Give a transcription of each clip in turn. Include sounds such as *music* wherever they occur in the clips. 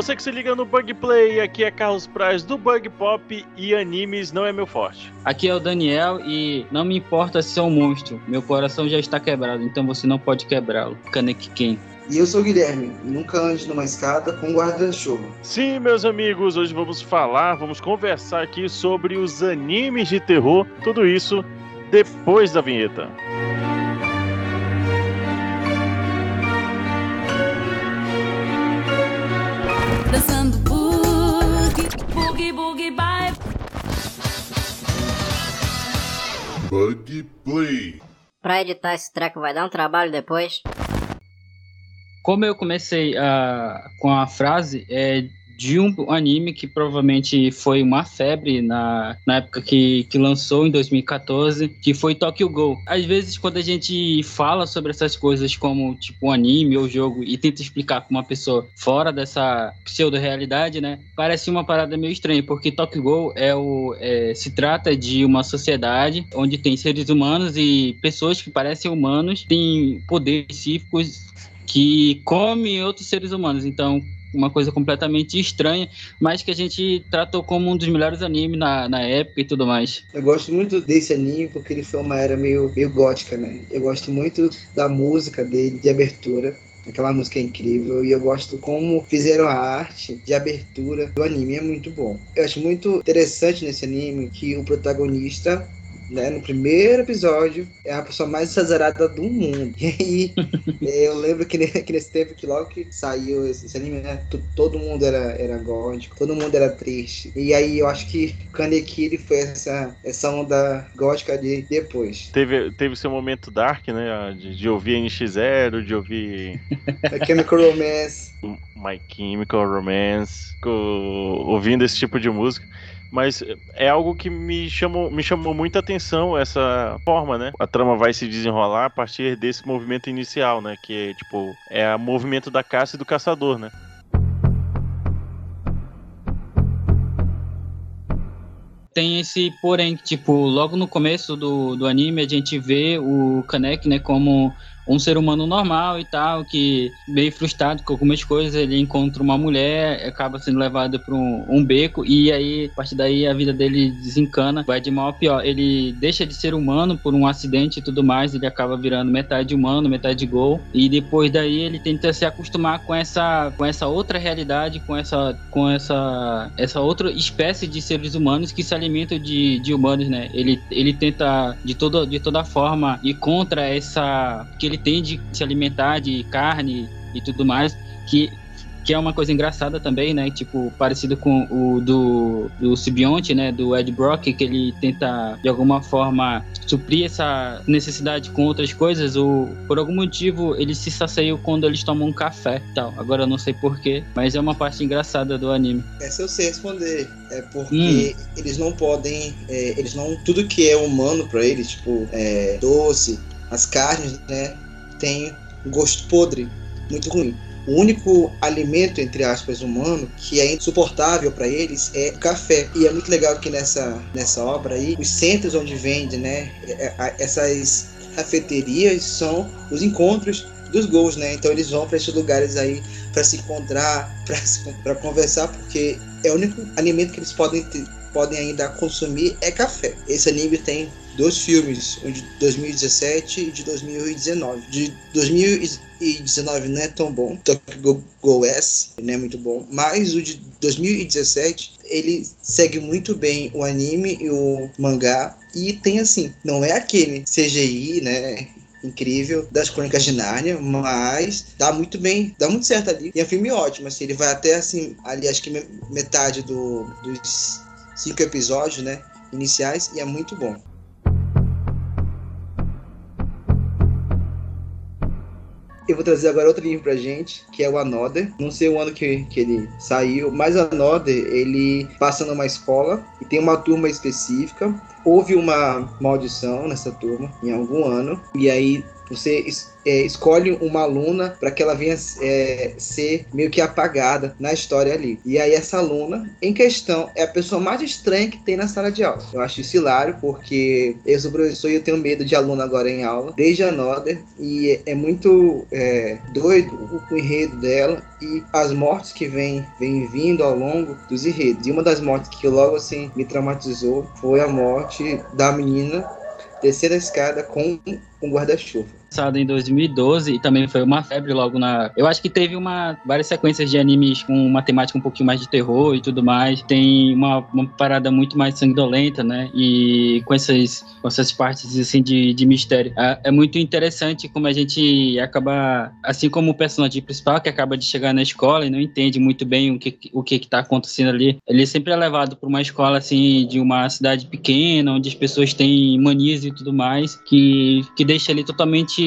Você que se liga no Bug Play, aqui é Carlos Praz do Bug Pop e animes não é meu forte. Aqui é o Daniel e não me importa se é um monstro, meu coração já está quebrado, então você não pode quebrá-lo. Kaneki Ken. E eu sou o Guilherme, nunca ande numa escada com guarda-chuva. Sim, meus amigos, hoje vamos falar, vamos conversar aqui sobre os animes de terror, tudo isso depois da vinheta. dançando bye. Bug Play. Pra editar esse treco vai dar um trabalho depois. Como eu comecei a, com a frase, é de um anime que provavelmente foi uma febre na, na época que, que lançou, em 2014, que foi Tokyo Go. Às vezes, quando a gente fala sobre essas coisas como, tipo, um anime ou jogo e tenta explicar para uma pessoa fora dessa pseudo-realidade, né, parece uma parada meio estranha, porque Tokyo Go é o, é, se trata de uma sociedade onde tem seres humanos e pessoas que parecem humanos, têm poderes específicos que comem outros seres humanos. Então, uma coisa completamente estranha, mas que a gente tratou como um dos melhores animes na, na época e tudo mais. Eu gosto muito desse anime porque ele foi uma era meio, meio gótica, né? Eu gosto muito da música dele, de abertura. Aquela música é incrível e eu gosto como fizeram a arte de abertura do anime, é muito bom. Eu acho muito interessante nesse anime que o protagonista né, no primeiro episódio, é a pessoa mais exagerada do mundo. *laughs* E aí, eu lembro que, *laughs* que, nesse tempo que logo que saiu esse, anime, né, todo mundo era, era gótico, todo mundo era triste. E aí eu acho que Kaneki foi essa, essa onda gótica de depois. Teve, teve seu momento dark, né, de, de ouvir NX0, de ouvir... Chemical Romance. *laughs* My Chemical Romance, ouvindo esse tipo de música mas é algo que me chamou, me chamou muita atenção essa forma, né? A trama vai se desenrolar a partir desse movimento inicial, né? Que é tipo, é o movimento da caça e do caçador, né? Tem esse porém, tipo, logo no começo do, do anime a gente vê o Kanek, né, como um ser humano normal e tal, que meio frustrado com algumas coisas, ele encontra uma mulher, acaba sendo levado para um, um, beco e aí, a partir daí, a vida dele desencana, vai de mal a pior. Ele deixa de ser humano por um acidente e tudo mais, ele acaba virando metade humano, metade gol, e depois daí ele tenta se acostumar com essa, com essa outra realidade, com essa, com essa, essa outra espécie de seres humanos que se alimentam de, de humanos, né? Ele, ele tenta de toda, de toda forma ir contra essa que ele tem de se alimentar de carne e tudo mais, que, que é uma coisa engraçada também, né? Tipo, parecido com o do, do Sibionte, né? Do Ed Brock, que ele tenta, de alguma forma, suprir essa necessidade com outras coisas, ou por algum motivo ele se saciou quando eles tomam um café tal. Agora eu não sei porquê, mas é uma parte engraçada do anime. Essa eu sei responder. É porque hum. eles não podem. É, eles não. Tudo que é humano para eles, tipo, é, doce, as carnes, né, têm um gosto podre, muito ruim. O único alimento, entre aspas, humano que é insuportável para eles é café. E é muito legal que nessa, nessa obra aí, os centros onde vende, né, é, é, essas cafeterias são os encontros dos gols, né? Então eles vão para esses lugares aí para se encontrar, *laughs* para conversar, porque é o único alimento que eles podem ter, podem ainda consumir é café. Esse anime tem dois filmes, um de 2017 e de 2019. De 2019 não é tão bom, Tokyo Go S não é muito bom, mas o de 2017 ele segue muito bem o anime e o mangá e tem assim, não é aquele CGI, né, incrível das Crônicas de Nárnia, mas dá muito bem, dá muito certo ali. E é um filme ótimo, assim, ele vai até assim, ali acho que metade do, dos cinco episódios, né, iniciais e é muito bom. Eu vou trazer agora outro livro pra gente, que é o Another. Não sei o ano que, que ele saiu, mas Another, ele passa numa escola e tem uma turma específica. Houve uma maldição nessa turma em algum ano, e aí Você é, escolhe uma aluna para que ela venha é, ser meio que apagada na história ali. E aí essa aluna, em questão, é a pessoa mais estranha que tem na sala de aula. Eu acho isso hilário, porque eu sou professor e eu tenho medo de aluno agora em aula, desde a Noder, e é, é muito doido o, enredo dela e as mortes que vem, vem vindo ao longo dos enredos. E uma das mortes que logo assim me traumatizou foi a morte da menina descer a escada com um guarda-chuva. Lançado em 2012 e também foi uma febre logo na. Eu acho que teve uma várias sequências de animes com uma temática um pouquinho mais de terror e tudo mais. Tem uma, uma parada muito mais sanguinolenta, né? E com essas, com essas partes assim de, de mistério. É, é muito interessante como a gente acaba, assim como o personagem principal que acaba de chegar na escola e não entende muito bem o que o que está acontecendo ali. Ele sempre é levado para uma escola assim de uma cidade pequena onde as pessoas têm manias e tudo mais que que deixa ele totalmente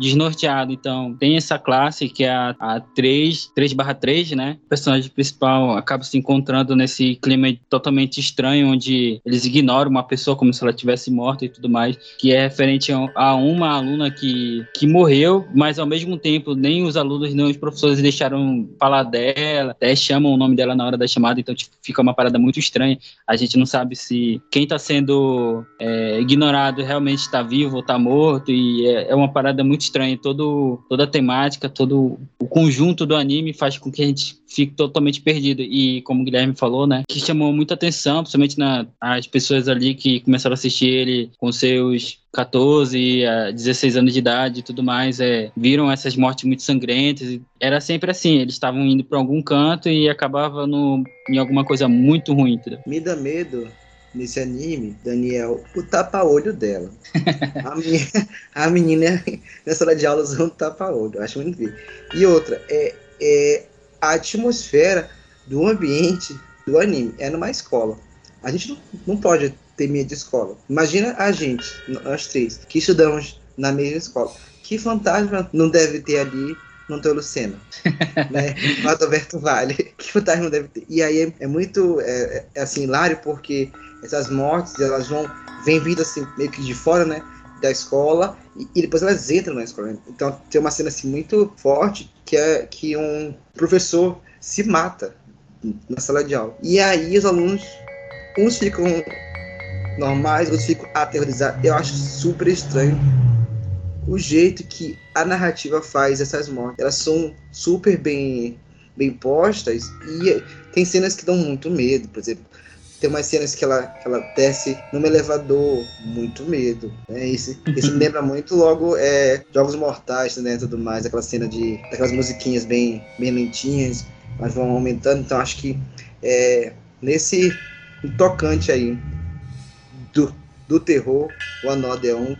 desnorteado. Então, tem essa classe que é a, a 3, 3/3, né? O personagem principal acaba se encontrando nesse clima totalmente estranho, onde eles ignoram uma pessoa como se ela tivesse morta e tudo mais, que é referente a, a uma aluna que, que morreu, mas ao mesmo tempo nem os alunos nem os professores deixaram falar dela, até chamam o nome dela na hora da chamada, então tipo, fica uma parada muito estranha. A gente não sabe se quem está sendo é, ignorado realmente está vivo ou está morto, e é, é uma parada muito estranha. Todo, toda a temática, todo o conjunto do anime faz com que a gente fique totalmente perdido. E como o Guilherme falou, né, que chamou muita atenção, principalmente na, as pessoas ali que começaram a assistir ele com seus 14 a 16 anos de idade e tudo mais, é, viram essas mortes muito sangrentas. Era sempre assim, eles estavam indo para algum canto e acabava no, em alguma coisa muito ruim, entendeu? Me dá medo nesse anime, Daniel, o tapa-olho dela. a, menina, a menina nessa sala de aula usando tapa-olho. Acho muito incrível. E outra, é, é a atmosfera do ambiente do anime. É numa escola. A gente não, não pode ter medo de escola. Imagina a gente, nós três, que estudamos na mesma escola. Que fantasma não deve ter ali no Teu Lucena, né? *laughs* No Adalberto Vale. *laughs* Que fantasma não deve ter. E aí é, é muito, é, é, assim, hilário, porque essas mortes, elas vão, vêm vindo assim, meio que de fora, né? Da escola, e, e depois elas entram na escola. Então tem uma cena assim muito forte, que é que um professor se mata na sala de aula. E aí os alunos, uns ficam normais, outros ficam aterrorizados. Eu acho super estranho o jeito que a narrativa faz essas mortes. Elas são super bem, bem postas e tem cenas que dão muito medo, por exemplo. Tem umas cenas que ela, que ela desce num elevador, muito medo. Né? Esse, esse me lembra muito logo é, Jogos Mortais, né? Tudo mais, aquela cena de. daquelas musiquinhas bem, bem lentinhas, mas vão aumentando. Então acho que é, nesse tocante aí do, do terror, o Another é um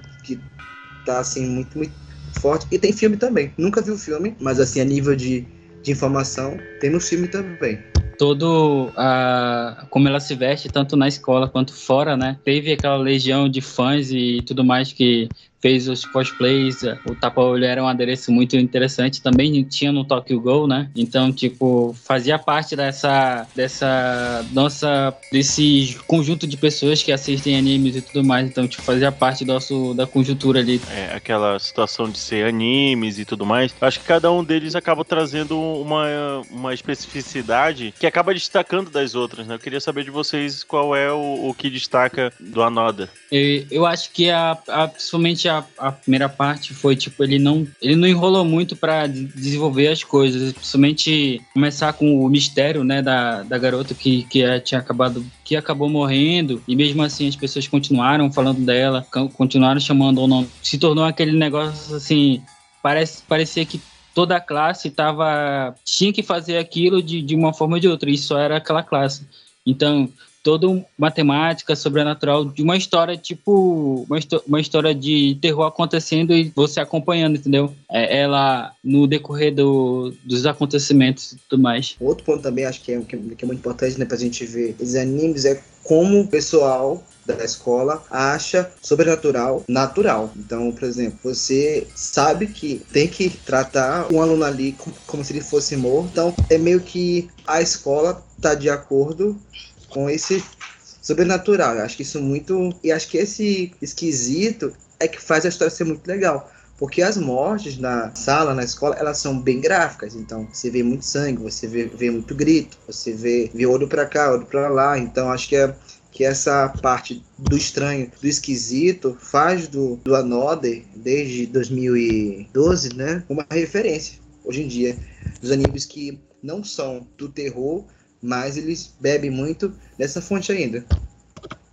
tá assim muito, muito forte. E tem filme também. Nunca vi o filme, mas assim, a nível de, de informação, tem no filme também. todo a como ela se veste tanto na escola quanto fora, né? Teve aquela legião de fãs e tudo mais que fez os cosplays, o tapa-olho era um adereço muito interessante, também tinha no Tokyo Go, né? Então, tipo, fazia parte dessa dessa nossa desse conjunto de pessoas que assistem animes e tudo mais, então, tipo, fazia parte do nosso da conjuntura ali. É, aquela situação de ser animes e tudo mais. Acho que cada um deles acaba trazendo uma, uma especificidade que acaba destacando das outras, né? Eu queria saber de vocês qual é o, o que destaca do Anoda. E Eu acho que a, a principalmente a, a primeira parte foi tipo ele não ele não enrolou muito de- desenvolver as coisas, principalmente começar com o mistério, né, da, da garota que que eh, tinha acabado que acabou morrendo e mesmo assim as pessoas continuaram falando dela, continuaram chamando o nome. Se tornou aquele negócio assim, parece parecia que toda a classe tava tinha que fazer aquilo de, de uma forma ou de outra, só era aquela classe. Então, toda uma temática sobrenatural de uma história tipo uma, uma história de terror acontecendo e você acompanhando, entendeu? É, ela no decorrer do, dos acontecimentos e tudo mais. Outro ponto também acho que é, que é- que é muito importante né, pra gente ver esses animes é como o pessoal da escola acha sobrenatural natural. Então, por exemplo, você sabe que tem que tratar um aluno ali como, como se ele fosse morto. Então, é meio que a escola tá de acordo com esse sobrenatural. Eu acho que isso muito. E acho que esse esquisito é que faz a história ser muito legal. Porque as mortes na sala, na escola, elas são bem gráficas. Então, você vê muito sangue, você vê, vê muito grito, você vê, vê olho pra cá, olho pra lá. Então, acho que é que essa parte do estranho, do esquisito, faz do, do Another, desde 2012, né, uma referência, hoje em dia, dos animes que não são do terror, mas eles bebem muito dessa fonte ainda.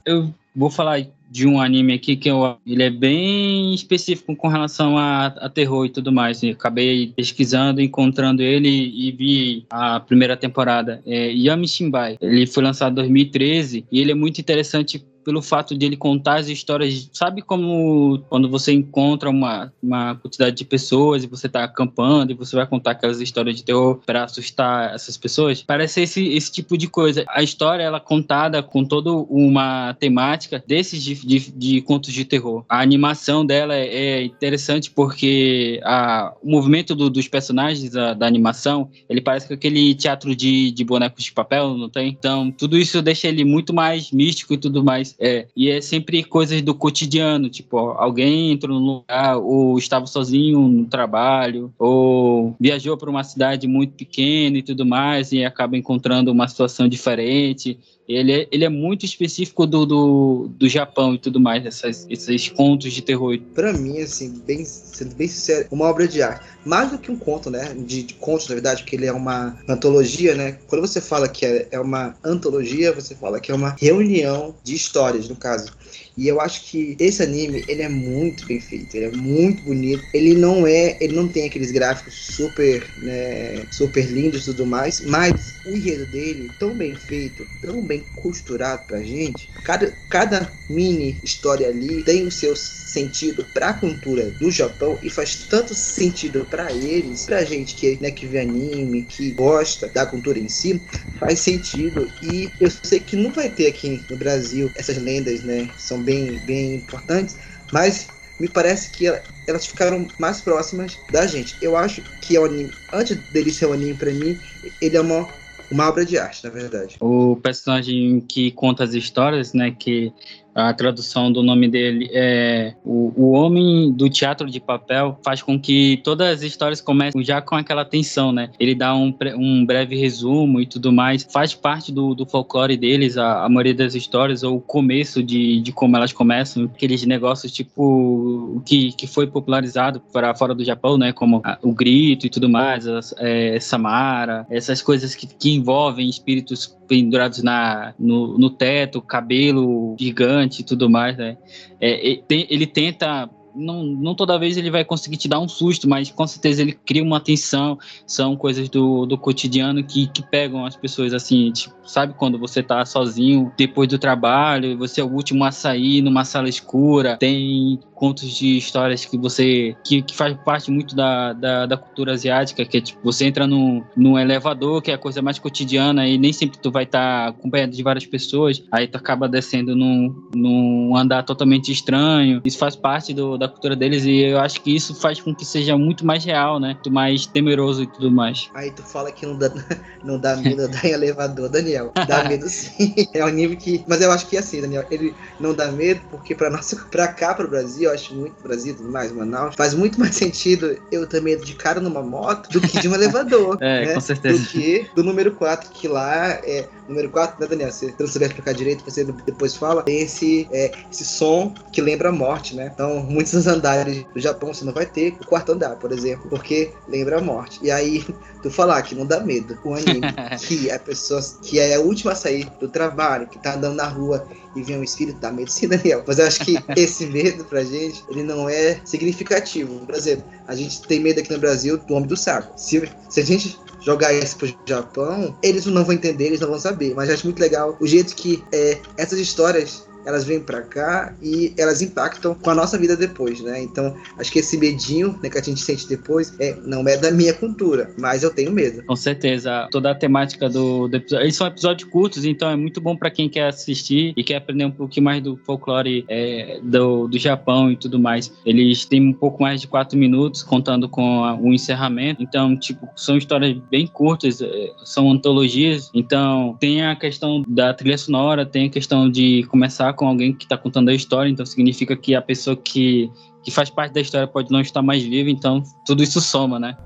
Eu vou falar de um anime aqui que eu, ele é bem específico com relação a, a terror e tudo mais. Eu acabei pesquisando, encontrando ele e vi a primeira temporada. É Yami Shimbai. Ele foi lançado em 2013 e ele é muito interessante pelo fato de ele contar as histórias. Sabe como quando você encontra uma, uma quantidade de pessoas e você está acampando e você vai contar aquelas histórias de terror para assustar essas pessoas? Parece esse, esse tipo de coisa. A história ela é contada com toda uma temática desses de, de, de contos de terror. A animação dela é, é interessante porque a, o movimento do, dos personagens da, da, animação ele parece com aquele teatro de, de bonecos de papel, não tem? Então, tudo isso deixa ele muito mais místico e tudo mais. É, e é sempre coisas do cotidiano, tipo, alguém entrou num lugar, ou estava sozinho no trabalho, ou viajou para uma cidade muito pequena e tudo mais, e acaba encontrando uma situação diferente. Ele é, ele é muito específico do, do, do Japão e tudo mais, essas, esses contos de terror. Para mim, assim, bem, sendo bem sincero, uma obra de arte. Mais do que um conto, né? De, de contos, na verdade, porque ele é uma antologia, né? Quando você fala que é, é uma antologia, você fala que é uma reunião de histórias, no caso. E eu acho que esse anime, ele é muito bem feito, ele é muito bonito. Ele não é, ele não tem aqueles gráficos super, né, super lindos e tudo mais, mas o enredo dele, tão bem feito, tão bem costurado pra gente. Cada, cada mini história ali tem o seu sentido para a cultura do Japão e faz tanto sentido para eles, pra gente que, né, que vê anime, que gosta da cultura em si, faz sentido. E eu sei que não vai ter aqui no Brasil essas lendas, né? São bem, bem importantes, mas me parece que elas ficaram mais próximas da gente. Eu acho que é o anime, antes dele ser um anime para mim, ele é uma uma obra de arte, na verdade. O personagem que conta as histórias, né, que a tradução do nome dele é o, o Homem do Teatro de Papel faz com que todas as histórias comecem já com aquela tensão, né? Ele dá um, um breve resumo e tudo mais, faz parte do, do folclore deles, a, a maioria das histórias, ou o começo de, de como elas começam, aqueles negócios tipo que, que foi popularizado para fora do Japão, né? Como a, o grito e tudo mais, a, é, Samara, essas coisas que, que envolvem espíritos pendurados na, no, no teto, cabelo gigante e tudo mais, né? É, ele tenta não, não toda vez ele vai conseguir te dar um susto, mas com certeza ele cria uma tensão. São coisas do, do cotidiano que, que pegam as pessoas assim, tipo, sabe quando você tá sozinho depois do trabalho, você é o último a sair numa sala escura, tem contos de histórias que você que, que faz parte muito da, da, da, cultura asiática, que é tipo, você entra num, num elevador, que é a coisa mais cotidiana, e nem sempre tu vai estar tá acompanhado de várias pessoas, aí tu acaba descendo num, num andar totalmente estranho. Isso faz parte do, da cultura deles e eu acho que isso faz com que seja muito mais real, né? Muito mais temeroso e tudo mais. Aí tu fala que não dá, *laughs* não dá medo andar em elevador, Daniel. Dá *laughs* medo sim. É um nível que. Mas eu acho que é assim, Daniel, ele não dá medo porque pra, nossa, pra cá, pro Brasil, eu acho muito Brasil, mais Manaus, faz muito mais *laughs* sentido eu ter medo de cara numa moto do que de um *laughs* elevador. É, né? com certeza. Do que do número 4, que lá é. Número 4, né, Daniel? Se você não souber explicar direito, você depois fala. Tem esse, é, esse som que lembra a morte, né? Então, *laughs* muitos dos andares do Japão você não vai ter o quarto andar, por exemplo, porque lembra a morte. E aí, *laughs* tu falar que não dá medo. O anime, *laughs* que a pessoa que é a última a sair do trabalho, que tá andando na rua e vem um espírito, dá medo sim, Daniel. Mas eu acho que esse medo pra gente, ele não é significativo. Por exemplo, a gente tem medo aqui no Brasil do homem do saco. Se, se a gente jogar isso pro Japão, eles não vão entender, eles não vão saber. Mas eu acho muito legal o jeito que é, essas histórias elas vêm para cá e elas impactam com a nossa vida depois, né? Então, acho que esse medinho né, que a gente sente depois é, não é da minha cultura, mas eu tenho medo. Com certeza. Toda a temática do, do episódio. Eles são episódios curtos, então é muito bom para quem quer assistir e quer aprender um pouquinho mais do folclore é, do, do Japão e tudo mais. Eles têm um pouco mais de quatro minutos, contando com a, o encerramento. Então, tipo, são histórias bem curtas, é, são antologias. Então, tem a questão da trilha sonora, tem a questão de começar com alguém que está contando a história, então significa que a pessoa que, que faz parte da história pode não estar mais viva, então tudo isso soma, né?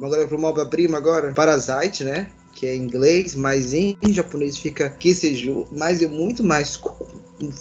Agora para uma obra-prima agora, Parasite, né? Que é em inglês, mas em, japonês fica Kiseju, mas eu muito mais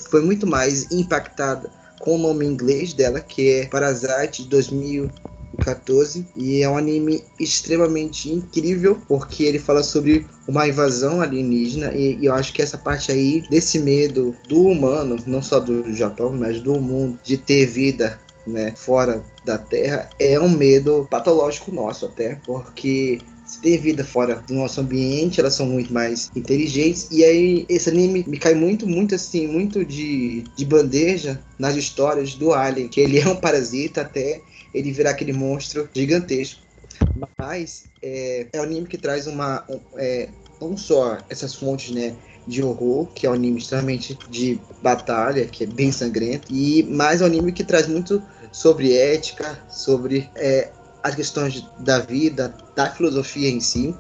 foi muito mais impactada com o nome em inglês dela, que é Parasite 2000 14 e é um anime extremamente incrível porque ele fala sobre uma invasão alienígena e, e, eu acho que essa parte aí desse medo do humano, não só do Japão, mas do mundo de ter vida, né, fora da Terra é um medo patológico nosso até, porque se tem vida fora do nosso ambiente, elas são muito mais inteligentes. E aí, esse anime me cai muito, muito assim, muito de, de bandeja nas histórias do Alien, que ele é um parasita até, ele virar aquele monstro gigantesco. Mas é, é um anime que traz uma. Um, é, não só essas fontes, né? de horror, que é um anime extremamente de batalha, que é bem sangrento, e mais um anime que traz muito sobre ética, sobre é, as questões da vida, da filosofia em si.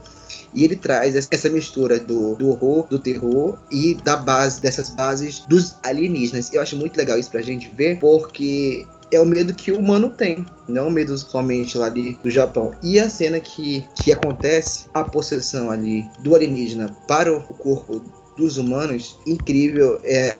E ele traz essa mistura do, do horror, do terror e da base, dessas bases dos alienígenas. Eu acho muito legal isso pra gente ver, porque é o medo que o humano tem, não o medo somente lá ali do Japão. E a cena que, que acontece, a possessão ali do alienígena para o corpo dos humanos, incrível. É,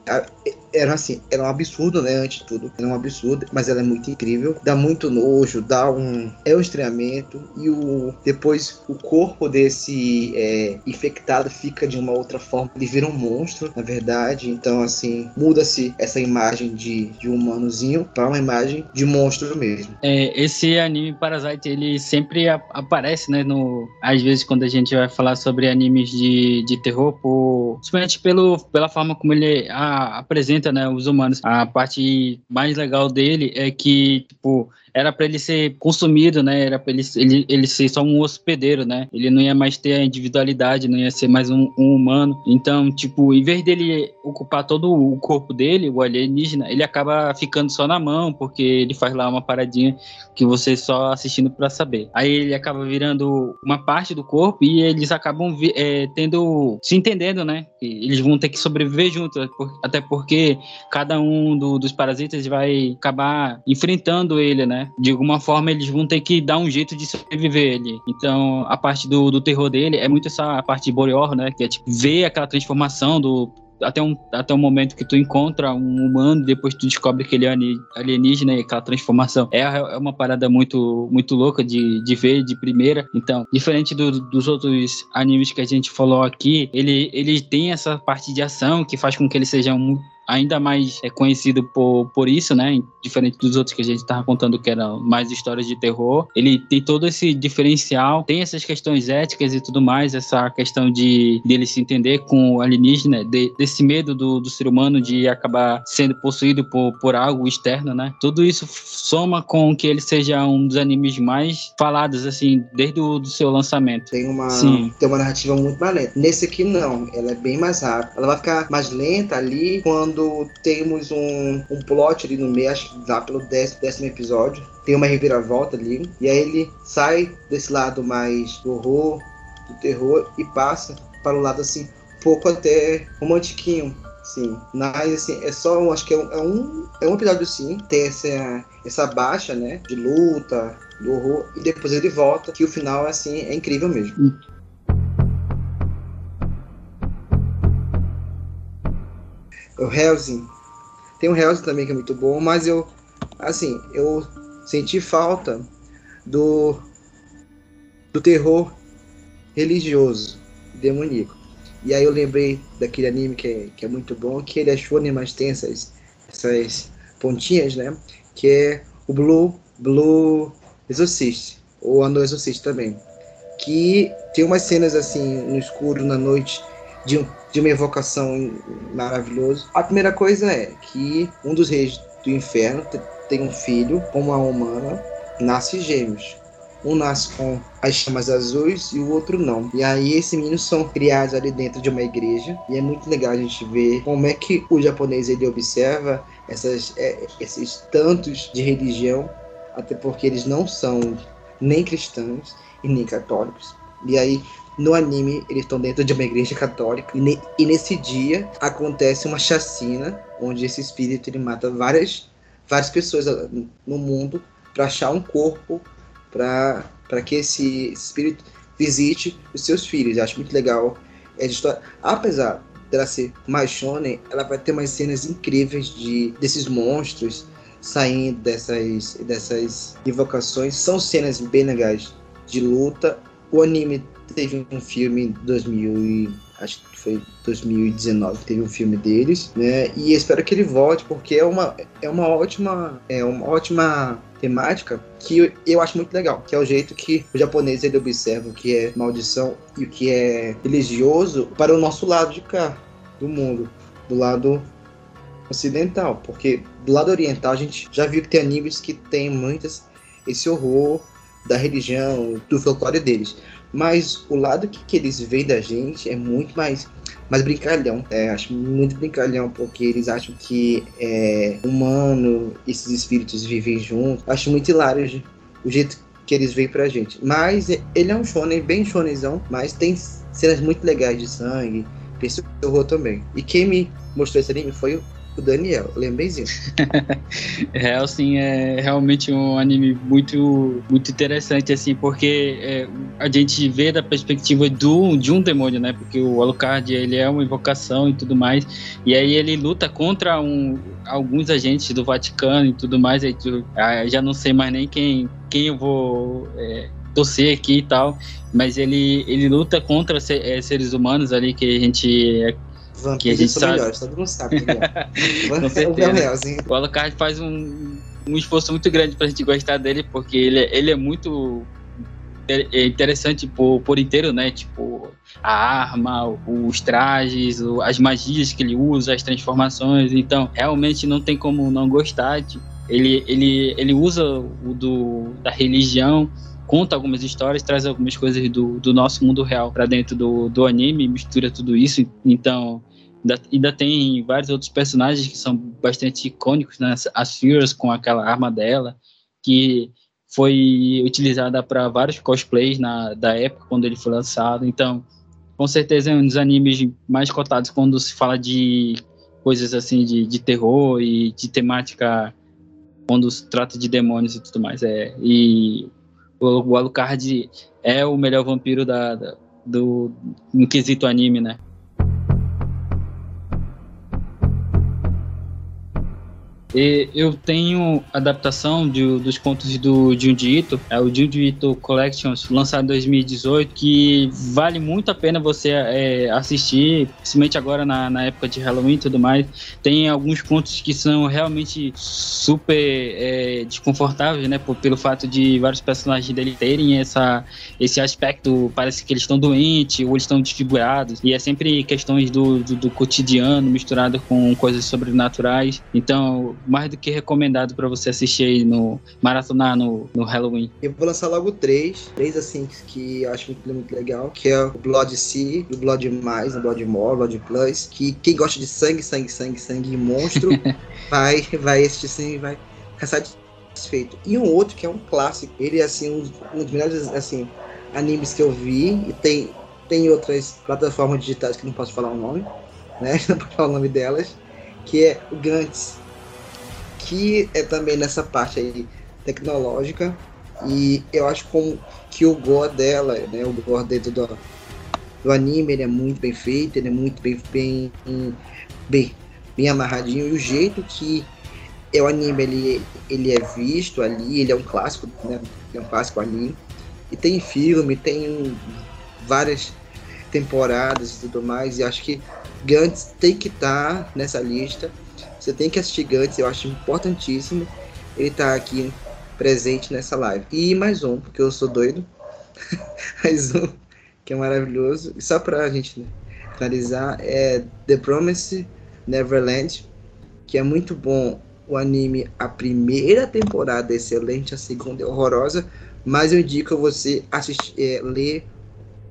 era assim, era um absurdo, né? Antes de tudo, era um absurdo, mas ela é muito incrível. Dá muito nojo, dá um. É um estranhamento. E o depois o corpo desse é, infectado fica de uma outra forma. Ele vira um monstro, na verdade. Então, assim, muda-se essa imagem de, de humanozinho para uma imagem de monstro mesmo. É, esse anime Parasite, ele sempre a, aparece, né? No, às vezes, quando a gente vai falar sobre animes de, de terror, por, principalmente pelo, pela forma como ele a, apresenta né, os humanos. A parte mais legal dele é que, tipo, era para ele ser consumido, né? Era para ele, ele, ele ser só um hospedeiro, né? Ele não ia mais ter a individualidade, não ia ser mais um, um, humano. Então, tipo, em vez dele ocupar todo o corpo dele, o alienígena, ele acaba ficando só na mão, porque ele faz lá uma paradinha que você só assistindo para saber. Aí ele acaba virando uma parte do corpo e eles acabam é, tendo se entendendo, né? Eles vão ter que sobreviver juntos, até porque cada um do, dos parasitas vai acabar enfrentando ele, né? De alguma forma eles vão ter que dar um jeito de sobreviver ali. Então a parte do, do terror dele é muito essa parte boreor, né? Que é tipo ver aquela transformação do até um, até um momento que tu encontra um humano, depois tu descobre que ele é alienígena e aquela transformação. É, é uma parada muito, muito louca de, de ver de primeira. Então, diferente do, dos outros animes que a gente falou aqui, ele, ele tem essa parte de ação que faz com que ele seja um ainda mais é conhecido por, por isso, né? Diferente dos outros que a gente estava contando, que eram mais histórias de terror. Ele tem todo esse diferencial, tem essas questões éticas e tudo mais, essa questão de dele se entender com o alienígena, de, desse medo do, do ser humano de acabar sendo possuído por, por algo externo, né? Tudo isso soma com que ele seja um dos animes mais falados, assim, desde o do seu lançamento. Tem uma, Sim. tem uma narrativa muito mais lenta. Nesse aqui, não. Ela é bem mais rápida. Ela vai ficar mais lenta ali quando quando temos um, um plot ali no meio, acho que lá pelo décimo, décimo episódio, tem uma reviravolta ali, e aí ele sai desse lado mais do horror, do terror, e passa para o lado assim, pouco até romantiquinho, sim. Mas assim, é só, acho que é um, é um, é um episódio sim, tem essa, essa baixa, né, de luta, do horror, e depois ele volta, que o final, assim, é incrível mesmo. O Helsing. Tem o Helsing também que é muito bom, mas eu, assim, eu senti falta do, do terror religioso, demoníaco. E aí eu lembrei daquele anime que é, que é muito bom, que ele é shonen, mas tem essas, essas pontinhas, né? Que é o Blue, Blue Exorcist, ou Ano Exorcist também. Que tem umas cenas assim, no escuro, na noite, de, de uma evocação maravilhoso. A primeira coisa é que um dos reis do inferno tem um filho com uma humana, nasce gêmeos. Um nasce com as chamas azuis e o outro não. E aí esses meninos são criados ali dentro de uma igreja. E é muito legal a gente ver como é que o japonês ele observa essas, é, esses tantos de religião, até porque eles não são nem cristãos e nem católicos. E aí no anime eles estão dentro de uma igreja católica e, ne- e nesse dia acontece uma chacina onde esse espírito ele mata várias várias pessoas ah, no mundo para achar um corpo para para que esse espírito visite os seus filhos. Eu acho muito legal essa história. Apesar dela ser mais shonen, ela vai ter umas cenas incríveis de desses monstros saindo dessas dessas invocações. São cenas bem legais de luta. O anime teve um filme em 2000 e, acho que foi 2019 teve um filme deles, né? E espero que ele volte porque é uma é uma ótima é uma ótima temática que eu, eu acho muito legal, que é o jeito que o japonês ele observa o que é maldição e o que é religioso para o nosso lado de cá do mundo, do lado ocidental, porque do lado oriental a gente já viu que tem animes que tem muitas esse horror da religião, do folclore deles. Mas o lado que, que eles veem da gente é muito mais, mais brincalhão. É, acho muito brincalhão, porque eles acham que é humano, esses espíritos vivem juntos. Acho muito hilário o jeito que eles veem pra gente. Mas ele é um shonen, bem shonenzão, mas tem cenas muito legais de sangue, tem também. E quem me mostrou esse anime foi o Daniel, lembreizinho. Real, *laughs* sim, é realmente um anime muito, muito interessante, assim, porque é, a gente vê da perspectiva do, de um demônio, né? Porque o Alucard, ele é uma invocação e tudo mais, e aí ele luta contra um, alguns agentes do Vaticano e tudo mais, aí tu- ah, já não sei mais nem quem, quem eu vou é, torcer aqui e tal, mas ele, ele luta contra é, seres humanos ali que a gente é Vampiros gente são sabe. melhores, todo mundo sabe. Daniel. *laughs* Com o certeza. Realzinho. O Alucard faz um, um esforço muito grande pra gente gostar dele, porque ele, é- ele é muito é- é interessante por, por inteiro, né? Tipo, a arma, os trajes, as magias que ele usa, as transformações. Então, realmente não tem como não gostar. Tipo, ele, ele, ele usa o do, da religião, conta algumas histórias, traz algumas coisas do, do nosso mundo real pra dentro do, do anime, mistura tudo isso. Então, Ainda, ainda tem vários outros personagens que são bastante icônicos, né? As Furious com aquela arma dela, que foi utilizada para vários cosplays na, da época quando ele foi lançado. Então, com certeza é um dos animes mais cotados quando se fala de coisas assim de, de terror e de temática quando se trata de demônios e tudo mais. É, e o, o Alucard é o melhor vampiro da, da- do no quesito anime, né? E eu tenho adaptação de- dos contos do Junji Ito, é o Junji Ito Collections, lançado em 2018, que vale muito a pena você é, assistir, principalmente agora na, na época de Halloween e tudo mais. Tem alguns contos que são realmente super é, desconfortáveis, né, por- pelo fato de vários personagens dele terem essa, esse aspecto, parece que eles estão doentes ou eles estão desfigurados, e é sempre questões do, do, do cotidiano misturado com coisas sobrenaturais. Então, mais do que recomendado para você assistir aí no maratonar no, no Halloween. Eu vou lançar logo três. Três, assim, que eu acho muito, muito legal. Que é o Blood Sea, o Blood Mais, o Blood More, o Blood Plus. Que quem gosta de sangue, sangue, sangue, sangue e monstro, *laughs* vai, vai assistir sim vai ficar satisfeito. E um outro que é um clássico. Ele é, assim, um, um dos melhores, assim, animes que eu vi. E tem, tem outras plataformas digitais que não posso falar o nome, né? *laughs* Não posso falar o nome delas. Que é o Gantz. Que é também nessa parte aí tecnológica. E eu acho como que o gore dela, né, o gore dentro do, do anime, ele é muito bem feito, ele é muito bem bem, bem, bem amarradinho. E o jeito que é o anime ele, ele é visto ali, ele é um clássico, né, é um clássico anime. E tem filme, tem várias temporadas e tudo mais. E acho que Gantz tem que estar nessa lista. Você tem que assistir Gantz, eu acho importantíssimo ele tá aqui presente nessa live. E mais um, porque eu sou doido. *laughs* mais um, que é maravilhoso. E só pra gente né, finalizar, é The Promise Neverland, que é muito bom o anime. A primeira temporada é excelente, a segunda é horrorosa, mas eu indico você assistir, é, ler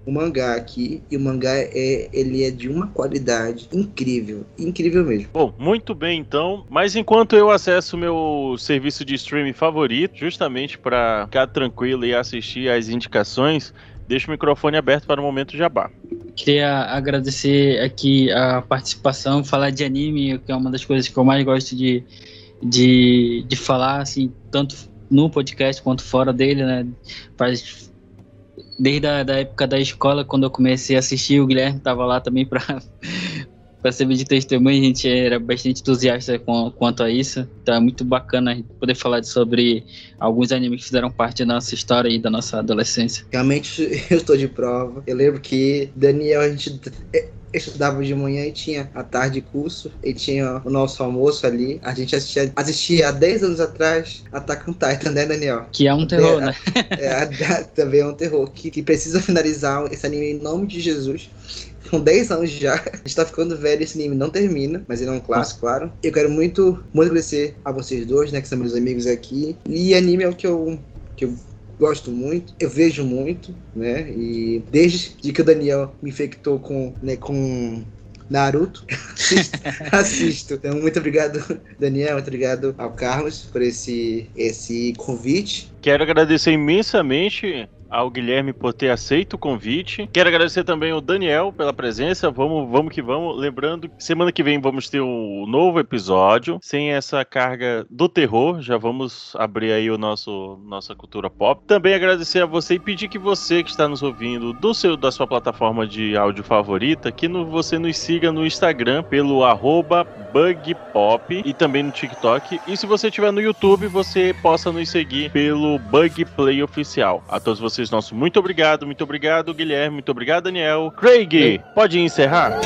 o mangá aqui. E o mangá é, ele é de uma qualidade incrível, incrível mesmo. Bom, muito bem então. Mas enquanto eu acesso o meu serviço de streaming favorito, justamente para ficar tranquilo e assistir às indicações, deixo o microfone aberto para o momento jabá. Queria agradecer aqui a participação, falar de anime, que é uma das coisas que eu mais gosto de, de, de falar, assim, tanto no podcast quanto fora dele, né? Faz, desde a da época da escola, quando eu comecei a assistir, o Guilherme estava lá também para *laughs* servir de testemunho, a gente era bastante entusiasta com, quanto a isso. Então é muito bacana poder falar sobre alguns animes que fizeram parte da nossa história e da nossa adolescência. Realmente *laughs* eu estou de prova. Eu lembro que Daniel, a gente estudava de manhã e tinha a tarde curso e tinha o nosso almoço ali. A gente assistia, assistia há 10 anos atrás Attack on Titan, né, Daniel? Que é um terror, *laughs* É, né? É, também é um terror que, que precisa finalizar esse anime em nome de Jesus. Com 10 anos já, *laughs* a gente tá ficando velho, esse anime não termina, mas ele é um clássico, claro. Eu quero muito, muito agradecer a vocês dois, né, que são meus amigos aqui. E anime é o que eu, que eu gosto muito, eu vejo muito, né, e desde que o Daniel me infectou com, né, com Naruto, assisto, *laughs* assisto. Então, muito obrigado, Daniel, muito obrigado ao Carlos por esse, esse convite. Quero agradecer imensamente ao Guilherme por ter aceito o convite. Quero agradecer também ao Daniel pela presença. Vamos, vamos que vamos. Lembrando que semana que vem vamos ter um novo episódio sem essa carga do terror. Já vamos abrir aí o nosso nossa cultura pop. Também agradecer a você e pedir que você que está nos ouvindo do seu da sua plataforma de áudio favorita, que no- você nos siga no Instagram pelo bugpop e também no TikTok. E se você estiver no YouTube, você possa nos seguir pelo Bug Play Oficial. A todos vocês, nosso muito obrigado, muito obrigado, Guilherme, muito obrigado, Daniel. Craig, pode encerrar?